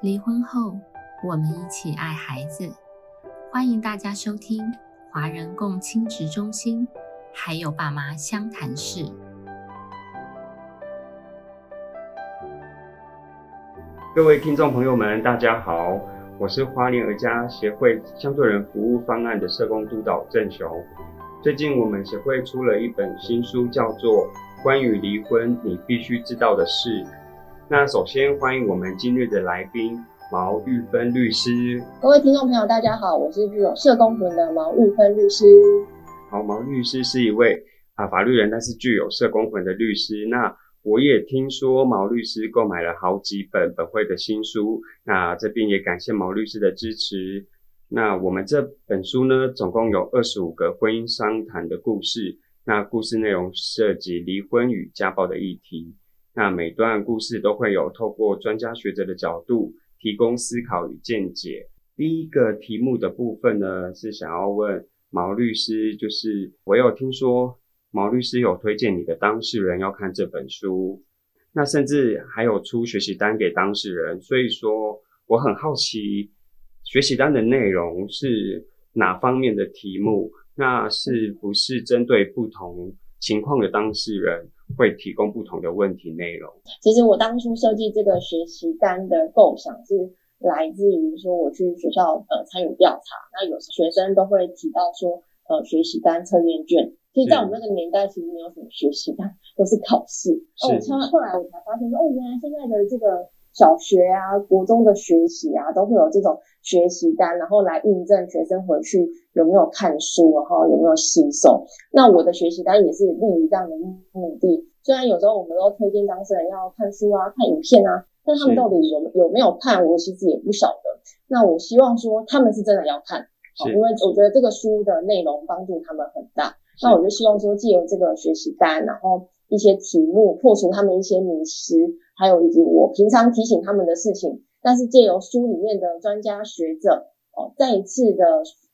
离婚后，我们一起爱孩子。欢迎大家收听华人共亲职中心，还有爸妈相谈室。各位听众朋友们，大家好，我是华联儿家协会相对人服务方案的社工督导郑雄。最近我们协会出了一本新书，叫做《关于离婚你必须知道的事》。那首先欢迎我们今日的来宾毛玉芬律师。各位听众朋友，大家好，我是具有社工魂的毛玉芬律师。好，毛律师是一位啊法律人，但是具有社工魂的律师。那我也听说毛律师购买了好几本本会的新书，那这边也感谢毛律师的支持。那我们这本书呢，总共有二十五个婚姻商谈的故事，那故事内容涉及离婚与家暴的议题。那每段故事都会有透过专家学者的角度提供思考与见解。第一个题目的部分呢，是想要问毛律师，就是我有听说毛律师有推荐你的当事人要看这本书，那甚至还有出学习单给当事人，所以说我很好奇学习单的内容是哪方面的题目，那是不是针对不同情况的当事人？会提供不同的问题内容。其实我当初设计这个学习单的构想是来自于说我去学校呃参与调查，那有学生都会提到说呃学习单测验卷，其实在我们那个年代其实没有什么学习单，都是考试。哦，我后来我才发现说哦，原来现在的这个小学啊、国中的学习啊，都会有这种学习单，然后来印证学生回去有没有看书，然后有没有吸收。那我的学习单也是利于这样的目的。虽然有时候我们都推荐当事人要看书啊、看影片啊，但他们到底有有没有看，我其实也不晓得。那我希望说他们是真的要看，好因为我觉得这个书的内容帮助他们很大。那我就希望说，借由这个学习单，然后一些题目破除他们一些迷失，还有以及我平常提醒他们的事情，但是借由书里面的专家学者哦，再一次的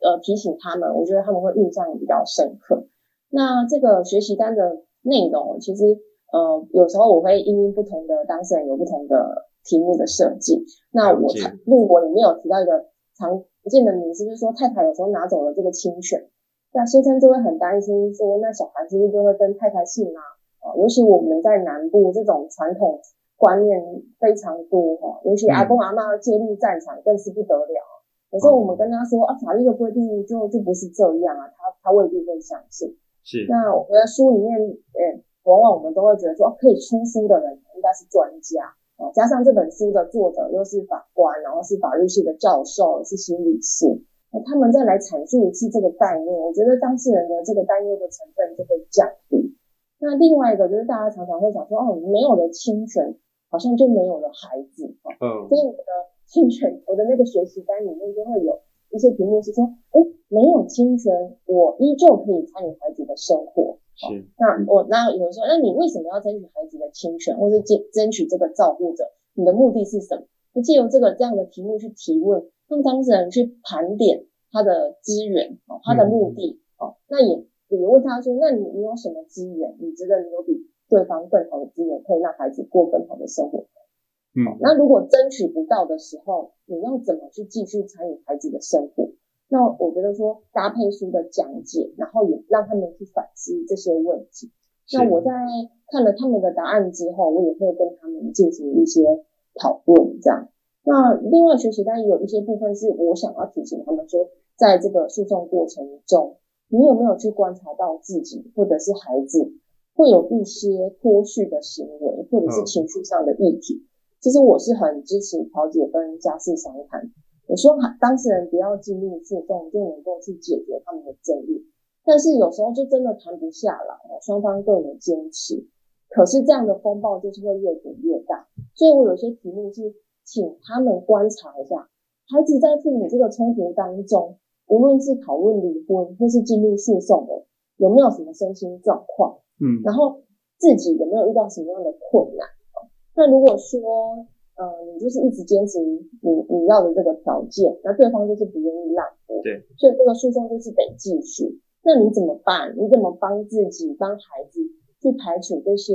呃提醒他们，我觉得他们会印象比较深刻。那这个学习单的。内容其实，呃，有时候我会因应不同的当事人有不同的题目的设计。那我录我里面有提到一个常见的名词，就是说太太有时候拿走了这个侵权，那先生就会很担心说，那小孩是不是就会跟太太姓啊？啊，尤其我们在南部这种传统观念非常多哈，尤其阿公阿妈介入战场更是不得了。有时候我们跟他说啊，法律的规定就就不是这样啊，他他未必会相信。是，那我的书里面，呃，往往我们都会觉得说，可以出书的人应该是专家啊，加上这本书的作者又是法官，然后是法律系的教授，是心理师，那他们再来阐述一次这个概念，我觉得当事人的这个担忧的成分就会降低。那另外一个就是大家常常会想说，哦，没有了侵权，好像就没有了孩子啊，嗯，所以我的侵权，我的那个学习单里面就会有。一些题目是说，哎，没有侵权，我依旧可以参与孩子的生活。是，那我那有人说，那你为什么要争取孩子的侵权，或是争争取这个照顾者？你的目的是什么？就借由这个这样的题目去提问，让当事人去盘点他的资源，哦，他的目的，哦，那也也问他说，那你你有什么资源？你觉得你有比对方更好的资源，可以让孩子过更好的生活？嗯，那如果争取不到的时候，你要怎么去继续参与孩子的生活？那我觉得说搭配书的讲解，然后也让他们去反思这些问题。那我在看了他们的答案之后，我也会跟他们进行一些讨论。这样，那另外学习单也有一些部分是我想要提醒他们说，在这个诉讼过程中，你有没有去观察到自己或者是孩子会有一些脱序的行为，或者是情绪上的议题？其实我是很支持调解跟家事商谈，我说当事人不要进入诉讼就能够去解决他们的争议，但是有时候就真的谈不下来，双方各有坚持，可是这样的风暴就是会越滚越大，所以我有些题目是请他们观察一下，孩子在父母这个冲突当中，无论是讨论离婚或是进入诉讼的，有没有什么身心状况，嗯，然后自己有没有遇到什么样的困难。那如果说，呃，你就是一直坚持你你要的这个条件，那对方就是不愿意让步，对，所以这个诉讼就是得继续。那你怎么办？你怎么帮自己、帮孩子去排除这些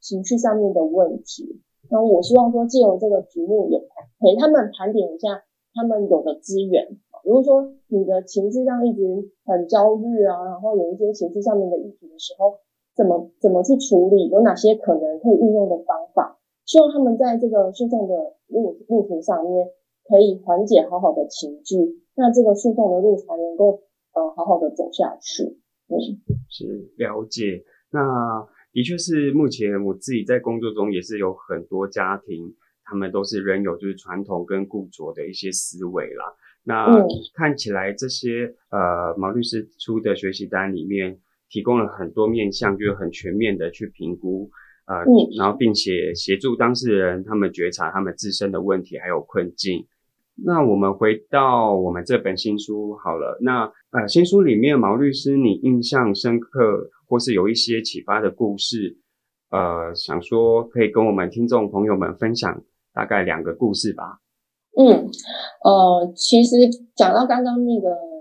情绪上面的问题？那我希望说，借由这个题目也可陪他们盘点一下他们有的资源。如果说你的情绪上一直很焦虑啊，然后有一些情绪上面的议题的时候，怎么怎么去处理？有哪些可能可以运用的方法？希望他们在这个诉讼的路路途上面可以缓解好好的情绪，那这个诉讼的路才能够呃好好的走下去。嗯，是了解。那的确是目前我自己在工作中也是有很多家庭，他们都是仍有就是传统跟固着的一些思维啦。那看起来这些呃毛律师出的学习单里面提供了很多面向，就是很全面的去评估。呃，然后并且协助当事人他们觉察他们自身的问题还有困境。那我们回到我们这本新书好了。那呃，新书里面毛律师，你印象深刻或是有一些启发的故事，呃，想说可以跟我们听众朋友们分享大概两个故事吧。嗯，呃，其实讲到刚刚那个。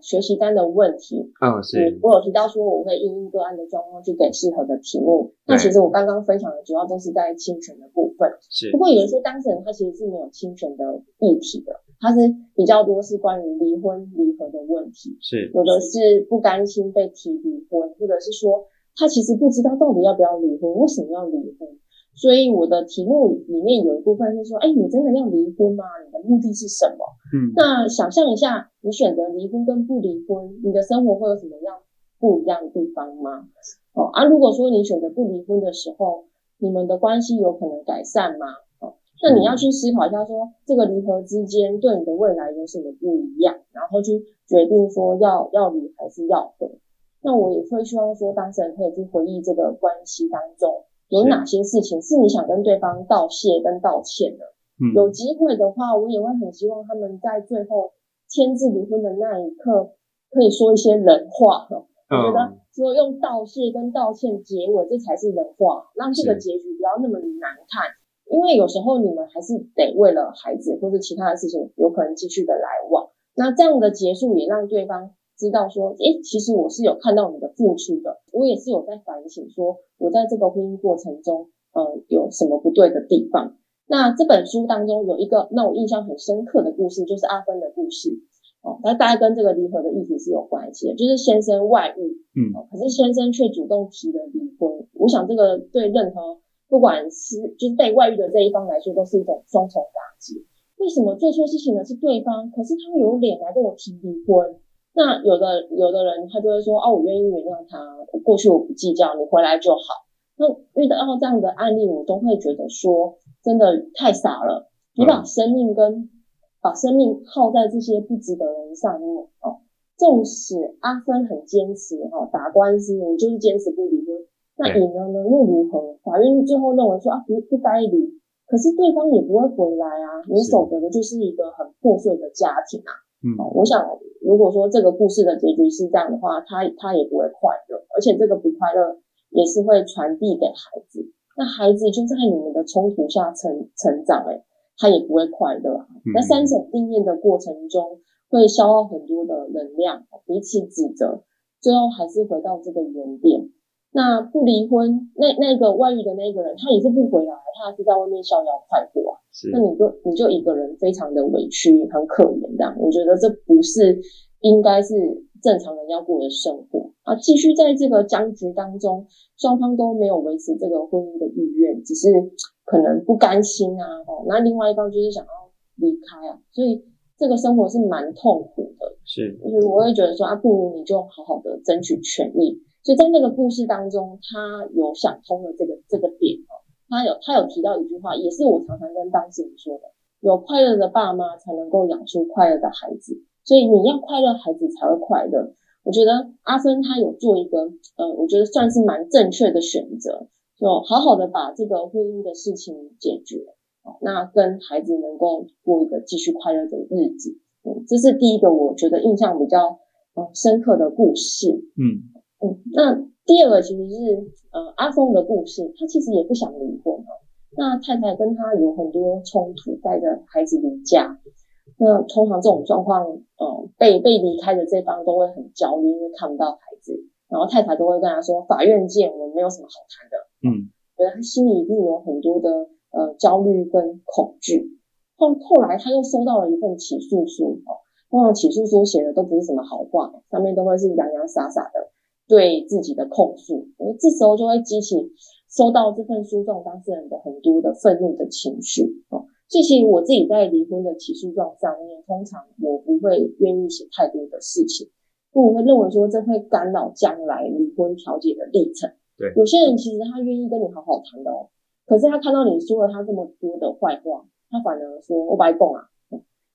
学习单的问题，嗯，是我有提到说我会因应个案的状况去给适合的题目。那其实我刚刚分享的主要都是在侵权的部分，是。不过有一些当事人他其实是没有侵权的议题的，他是比较多是关于离婚离合的问题，是。有的是不甘心被提离婚，或者是说他其实不知道到底要不要离婚，为什么要离婚？所以我的题目里面有一部分是说，哎，你真的要离婚吗？你的目的是什么？嗯，那想象一下，你选择离婚跟不离婚，你的生活会有什么样不一样的地方吗？哦啊，如果说你选择不离婚的时候，你们的关系有可能改善吗？哦，那你要去思考一下，说这个离合之间对你的未来有什么不一样，然后去决定说要要离还是要合。那我也会希望说，当事人可以去回忆这个关系当中。有哪些事情是你想跟对方道谢跟道歉的？嗯，有机会的话，我也会很希望他们在最后签字离婚的那一刻，可以说一些人话。我觉得，说用道谢跟道歉结尾，这才是人话，让这个结局不要那么难看。因为有时候你们还是得为了孩子或者其他的事情，有可能继续的来往。那这样的结束也让对方。知道说，诶，其实我是有看到你的付出的，我也是有在反省，说我在这个婚姻过程中，呃，有什么不对的地方。那这本书当中有一个让我印象很深刻的故事，就是阿芬的故事，哦，那大概跟这个离合的议题是有关系的，就是先生外遇，嗯，可是先生却主动提了离婚。我想这个对任何不管是就是被外遇的这一方来说，都是一种双重打击。为什么做错事情的是对方，可是他有脸来跟我提离婚？那有的有的人他就会说，哦，我愿意原谅他，过去我不计较，你回来就好。那遇到这样的案例，我都会觉得说，真的太傻了。你把生命跟把生命耗在这些不值得人上面哦。纵使阿芬很坚持哈，打官司你就是坚持不离婚，那赢了呢又如何？法院最后认为说啊，不不该离，可是对方也不会回来啊，你守得的就是一个很破碎的家庭啊。嗯，我想，如果说这个故事的结局是这样的话，他他也不会快乐，而且这个不快乐也是会传递给孩子。那孩子就在你们的冲突下成成长，哎，他也不会快乐。那三审定验的过程中，会消耗很多的能量，彼此指责，最后还是回到这个原点。那不离婚，那那个外遇的那个人，他也是不回来，他是在外面逍遥快活啊。那你就你就一个人非常的委屈，很可怜这样。我觉得这不是应该是正常人要过的生活啊。继续在这个僵局当中，双方都没有维持这个婚姻的意愿，只是可能不甘心啊。哦，那另外一方就是想要离开啊，所以这个生活是蛮痛苦的。是，就是我会觉得说啊，不如你就好好的争取权益。所以在那个故事当中，他有想通了这个这个点哦。他有他有提到一句话，也是我常常跟当事人说的：有快乐的爸妈才能够养出快乐的孩子。所以你要快乐，孩子才会快乐。我觉得阿芬他有做一个呃，我觉得算是蛮正确的选择，就好好的把这个婚姻的事情解决，那跟孩子能够过一个继续快乐的日子。嗯，这是第一个我觉得印象比较呃深刻的故事。嗯。嗯，那第二个其实是呃阿峰的故事，他其实也不想离婚哦。那太太跟他有很多冲突，带着孩子离家。那通常这种状况，呃，被被离开的这方都会很焦虑，因为看不到孩子。然后太太都会跟他说：“法院见，我们没有什么好谈的。”嗯，对他心里一定有很多的呃焦虑跟恐惧。后后来他又收到了一份起诉书哦，通常起诉书写的都不是什么好话，上面都会是洋洋洒洒的对自己的控诉，这时候就会激起收到这份诉状当事人的很多的愤怒的情绪哦。所以其实我自己在离婚的起诉状上面，通常我不会愿意写太多的事情，我会认为说这会干扰将来离婚调解的历程。对，有些人其实他愿意跟你好好谈的哦，可是他看到你说了他这么多的坏话，他反而说我白供啊，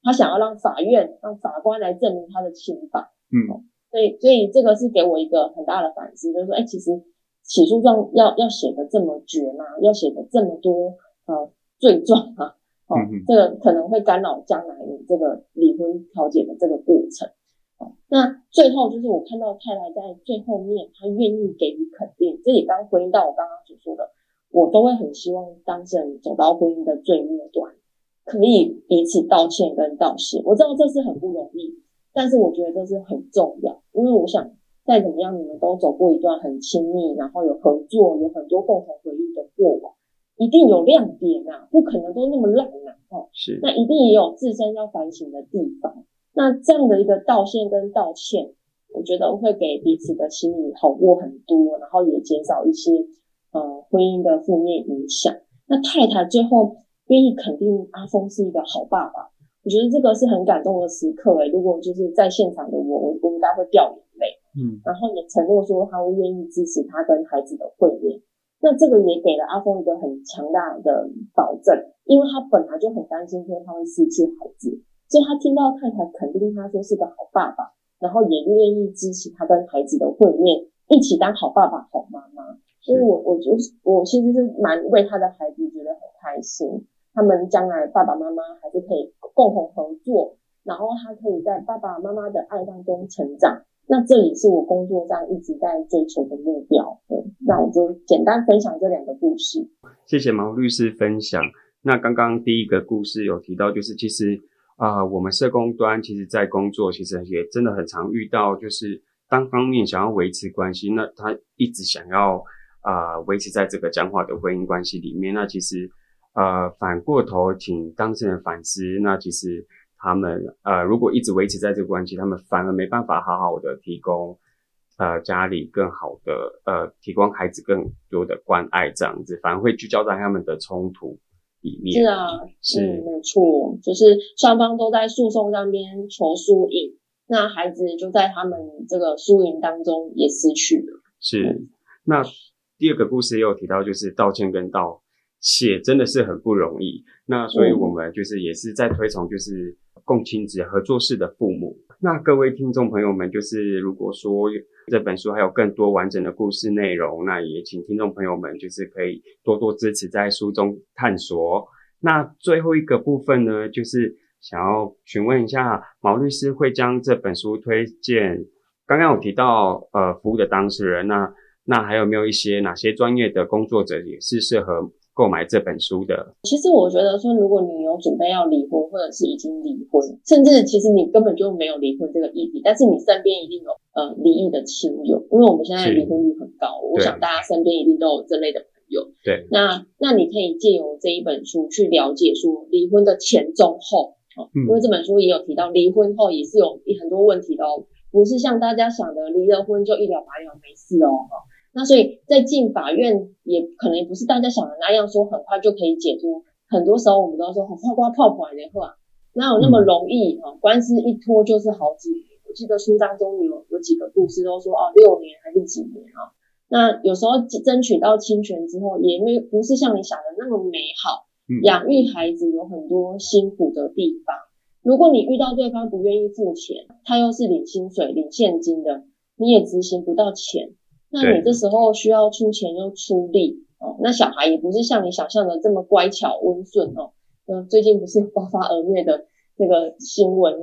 他想要让法院让法官来证明他的清白。嗯，所以所以这个是给我一个很大的反思，就是说，哎，其实起诉状要要写的这么绝吗？要写的这么多呃罪状吗？哦，这个可能会干扰将来你这个离婚调解的这个过程。哦，那最后就是我看到太太在最后面，她愿意给予肯定，这也刚回应到我刚刚所说的，我都会很希望当事人走到婚姻的最末端，可以彼此道歉跟道谢。我知道这是很不容易，但是我觉得这是很重要，因为我想再怎么样，你们都走过一段很亲密，然后有合作，有很多共同回忆的过往。一定有亮点啊，不可能都那么烂呐，哦，是，那一定也有自身要反省的地方。那这样的一个道歉跟道歉，我觉得会给彼此的心理好过很多，然后也减少一些呃婚姻的负面影响。那太太最后愿意肯定阿峰是一个好爸爸，我觉得这个是很感动的时刻诶。如果就是在现场的我，我我应该会掉眼泪，嗯，然后也承诺说他会愿意支持他跟孩子的会面。那这个也给了阿峰一个很强大的保证，因为他本来就很担心说他会失去孩子，所以他听到太太肯定他说是个好爸爸，然后也愿意支持他跟孩子的会面，一起当好爸爸、好妈妈。所以我我就是我其实是蛮为他的孩子觉得很开心，他们将来爸爸妈妈还是可以共同合作，然后他可以在爸爸妈妈的爱当中成长。那这也是我工作上一直在追求的目标。对，那我就简单分享这两个故事。谢谢毛律师分享。那刚刚第一个故事有提到，就是其实啊，我们社工端其实在工作，其实也真的很常遇到，就是单方面想要维持关系，那他一直想要啊维持在这个僵化的婚姻关系里面。那其实呃反过头请当事人反思，那其实。他们呃，如果一直维持在这个关系，他们反而没办法好好的提供呃家里更好的呃，提供孩子更多的关爱，这样子反而会聚焦在他们的冲突里面。是啊，是没错，就是双方都在诉讼上边求输赢，那孩子就在他们这个输赢当中也失去了。是，那第二个故事也有提到，就是道歉跟道谢真的是很不容易。那所以我们就是也是在推崇，就是。共亲子合作式的父母，那各位听众朋友们，就是如果说这本书还有更多完整的故事内容，那也请听众朋友们就是可以多多支持在书中探索。那最后一个部分呢，就是想要询问一下毛律师会将这本书推荐。刚刚有提到呃服务的当事人，那那还有没有一些哪些专业的工作者也是适合？购买这本书的，其实我觉得说，如果你有准备要离婚，或者是已经离婚，甚至其实你根本就没有离婚这个议题，但是你身边一定有呃离异的亲友，因为我们现在离婚率很高，我想大家身边一定都有这类的朋友。对，那那你可以借由这一本书去了解说离婚的前中后，因为这本书也有提到离婚后也是有很多问题的哦，不是像大家想的离了婚就一了百了没事哦。那所以，在进法院也可能不是大家想的那样，说很快就可以解脱。很多时候我们都说，很快瓜泡泡的话，哪有那么容易啊？官司一拖就是好几年。我记得书当中有有几个故事都说，哦，六年还是几年啊？那有时候争取到侵权之后，也没不是像你想的那么美好。养育孩子有很多辛苦的地方。如果你遇到对方不愿意付钱，他又是领薪水、领现金的，你也执行不到钱。那你这时候需要出钱又出力哦，那小孩也不是像你想象的这么乖巧温顺哦。嗯，最近不是爆发儿虐的这个新闻，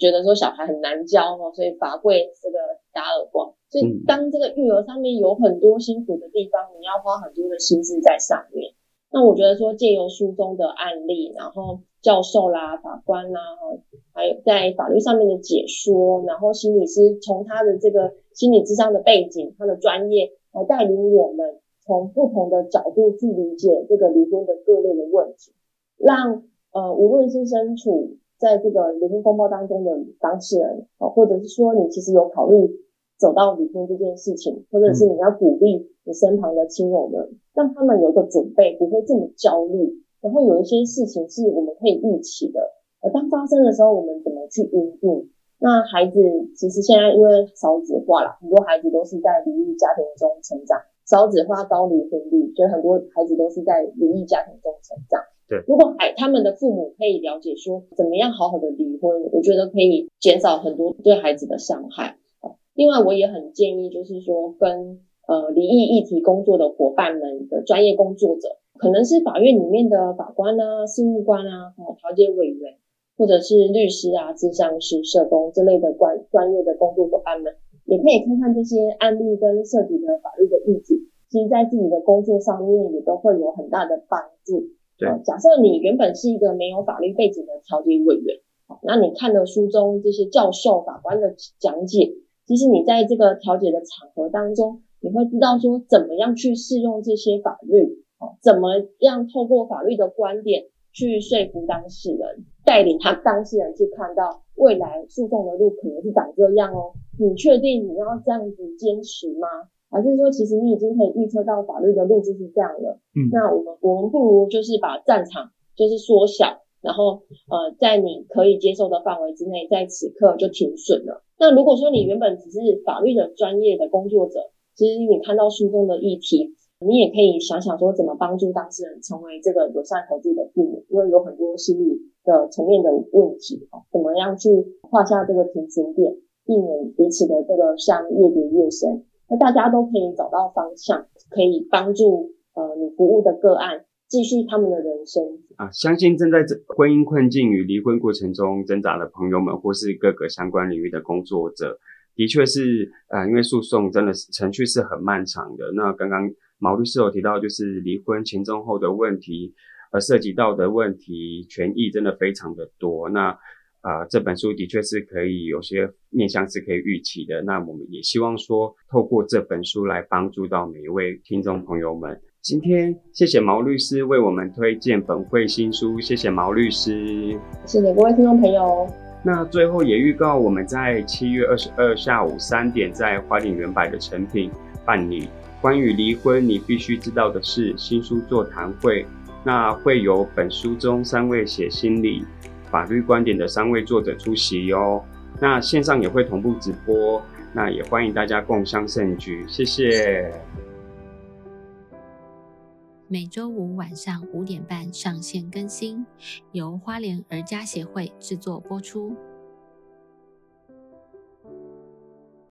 觉得说小孩很难教哦，所以罚跪这个打耳光。所以当这个育儿上面有很多辛苦的地方，你要花很多的心思在上面。那我觉得说借由书中的案例，然后教授啦、法官啦，还有在法律上面的解说，然后心理师从他的这个。心理智商的背景，他的专业来带领我们从不同的角度去理解这个离婚的各类的问题，让呃，无论是身处在这个离婚风暴当中的当事人，哦，或者是说你其实有考虑走到离婚这件事情，或者是你要鼓励你身旁的亲友们，让他们有个准备，不会这么焦虑。然后有一些事情是我们可以预期的，呃，当发生的时候，我们怎么去应对？那孩子其实现在因为少子化了，很多孩子都是在离异家庭中成长，少子化高离婚率，所以很多孩子都是在离异家庭中成长。对，如果孩他们的父母可以了解说怎么样好好的离婚，我觉得可以减少很多对孩子的伤害。另外，我也很建议就是说跟呃离异议题工作的伙伴们的专业工作者。可能是法院里面的法官啊、事务官啊、哦调解委员，或者是律师啊、咨商师、社工这类的关专业的工作伙伴们，也可以看看这些案例跟涉及的法律的议题，其实在自己的工作上面也都会有很大的帮助。对，假设你原本是一个没有法律背景的调解委员，那你看了书中这些教授、法官的讲解，其实你在这个调解的场合当中，你会知道说怎么样去适用这些法律。怎么样透过法律的观点去说服当事人，带领他当事人去看到未来诉讼的路可能是长这样哦？你确定你要这样子坚持吗？还是说其实你已经可以预测到法律的路就是这样了？嗯，那我们我们不如就是把战场就是缩小，然后呃在你可以接受的范围之内，在此刻就停损了。那如果说你原本只是法律的专业的工作者，其实你看到书中的议题。你也可以想想说，怎么帮助当事人成为这个友善合作的父母，因为有很多心理的层面的问题哦，怎么样去画下这个平行点，避免彼此的这个伤越叠越深。那大家都可以找到方向，可以帮助呃你服务的个案继续他们的人生啊。相信正在这婚姻困境与离婚过程中挣扎的朋友们，或是各个相关领域的工作者，的确是呃，因为诉讼真的是程序是很漫长的。那刚刚。毛律师有提到，就是离婚前、中、后的问题，而涉及到的问题权益真的非常的多。那啊，这本书的确是可以有些面向是可以预期的。那我们也希望说，透过这本书来帮助到每一位听众朋友们。今天谢谢毛律师为我们推荐本会新书，谢谢毛律师，谢谢各位听众朋友。那最后也预告，我们在七月二十二下午三点，在花莲原百的成品办理。关于离婚，你必须知道的事新书座谈会，那会有本书中三位写心理、法律观点的三位作者出席哟。那线上也会同步直播，那也欢迎大家共襄盛举，谢谢。每周五晚上五点半上线更新，由花莲儿家协会制作播出。